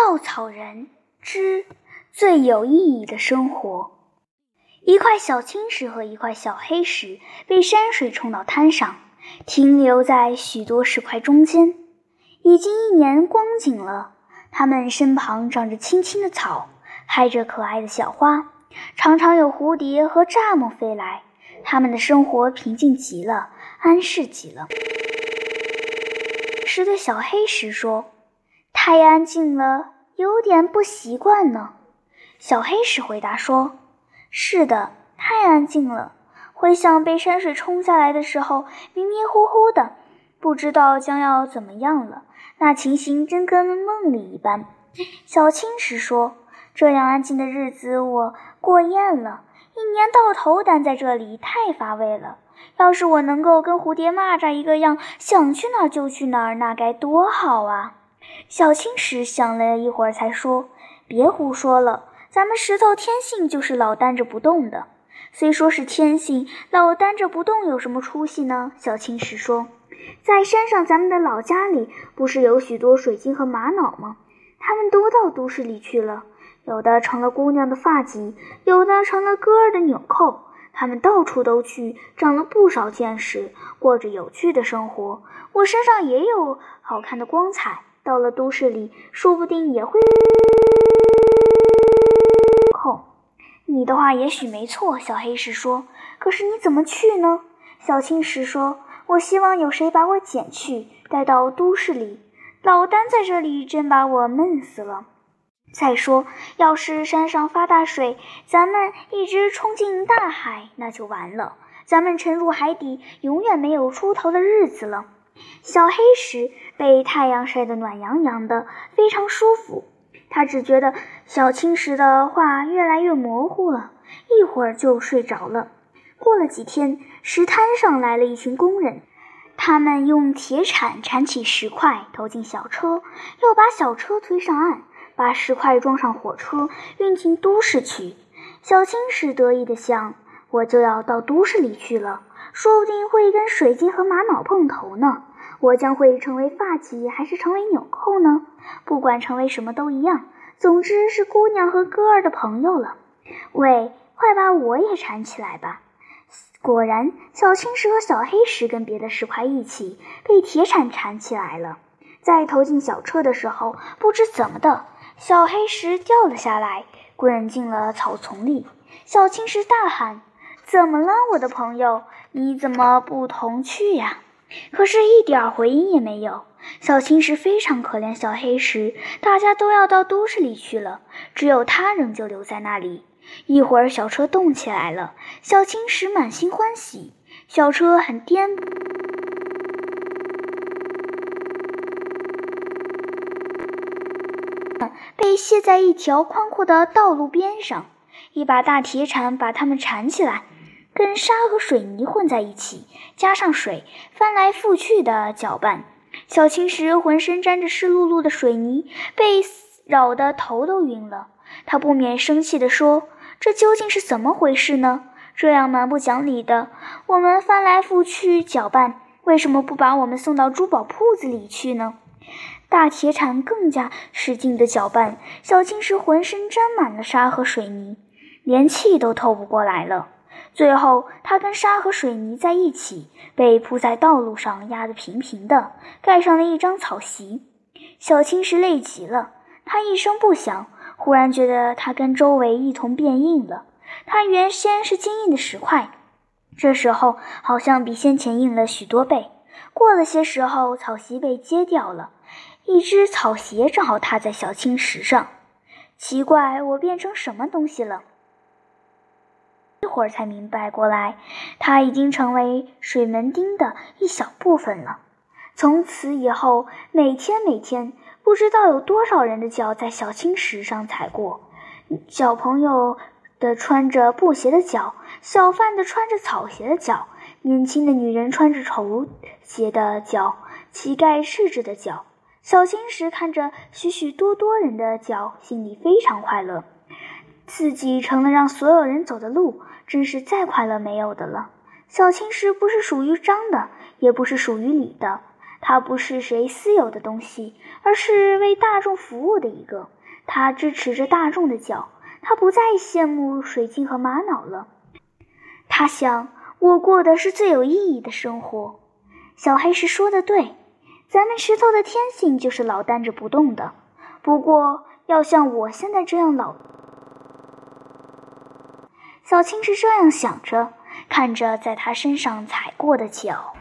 稻草人之最有意义的生活。一块小青石和一块小黑石被山水冲到滩上，停留在许多石块中间，已经一年光景了。它们身旁长着青青的草，开着可爱的小花，常常有蝴蝶和蚱蜢飞来。他们的生活平静极了，安适极了。石对小黑石说：“太安静了，有点不习惯呢。”小黑石回答说：“是的，太安静了。回想被山水冲下来的时候，迷迷糊糊的，不知道将要怎么样了。那情形真跟梦里一般。”小青石说：“这样安静的日子，我过厌了。”一年到头待在这里太乏味了。要是我能够跟蝴蝶、蚂蚱一个样，想去哪儿就去哪儿，那该多好啊！小青石想了一会儿，才说：“别胡说了，咱们石头天性就是老单着不动的。虽说是天性，老单着不动有什么出息呢？”小青石说：“在山上，咱们的老家里不是有许多水晶和玛瑙吗？他们都到都市里去了。”有的成了姑娘的发髻，有的成了哥儿的纽扣。他们到处都去，长了不少见识，过着有趣的生活。我身上也有好看的光彩，到了都市里，说不定也会。空，你的话也许没错。小黑石说：“可是你怎么去呢？”小青石说：“我希望有谁把我捡去，带到都市里。老丹在这里真把我闷死了。”再说，要是山上发大水，咱们一直冲进大海，那就完了。咱们沉入海底，永远没有出头的日子了。小黑石被太阳晒得暖洋洋的，非常舒服。他只觉得小青石的话越来越模糊了，一会儿就睡着了。过了几天，石滩上来了一群工人，他们用铁铲铲起石块，投进小车，又把小车推上岸。把石块装上火车，运进都市去。小青石得意地想：“我就要到都市里去了，说不定会跟水晶和玛瑙碰头呢。我将会成为发髻，还是成为纽扣呢？不管成为什么都一样，总之是姑娘和哥儿的朋友了。喂，快把我也缠起来吧！”果然，小青石和小黑石跟别的石块一起被铁铲缠起来了。在投进小车的时候，不知怎么的。小黑石掉了下来，滚进了草丛里。小青石大喊：“怎么了，我的朋友？你怎么不同去呀？”可是，一点回音也没有。小青石非常可怜小黑石，大家都要到都市里去了，只有他仍旧留在那里。一会儿，小车动起来了，小青石满心欢喜。小车很颠。被卸在一条宽阔的道路边上，一把大铁铲把它们缠起来，跟沙和水泥混在一起，加上水，翻来覆去的搅拌。小青石浑身沾着湿漉漉的水泥，被扰得头都晕了。他不免生气地说：“这究竟是怎么回事呢？这样蛮不讲理的！我们翻来覆去搅拌，为什么不把我们送到珠宝铺子里去呢？”大铁铲更加使劲地搅拌，小青石浑身沾满了沙和水泥，连气都透不过来了。最后，它跟沙和水泥在一起，被铺在道路上压得平平的，盖上了一张草席。小青石累极了，他一声不响，忽然觉得它跟周围一同变硬了。它原先是坚硬的石块，这时候好像比先前硬了许多倍。过了些时候，草席被揭掉了。一只草鞋正好踏在小青石上，奇怪，我变成什么东西了？会儿才明白过来，它已经成为水门汀的一小部分了。从此以后，每天每天，不知道有多少人的脚在小青石上踩过。小朋友的穿着布鞋的脚，小贩的穿着草鞋的脚，年轻的女人穿着绸鞋的脚，乞丐赤着的脚。小青石看着许许多多人的脚，心里非常快乐。自己成了让所有人走的路，真是再快乐没有的了。小青石不是属于张的，也不是属于李的，它不是谁私有的东西，而是为大众服务的一个。它支持着大众的脚，它不再羡慕水晶和玛瑙了。他想，我过的是最有意义的生活。小黑石说的对，咱们石头的天性就是老呆着不动的。不过，要像我现在这样老……小青是这样想着，看着在他身上踩过的脚。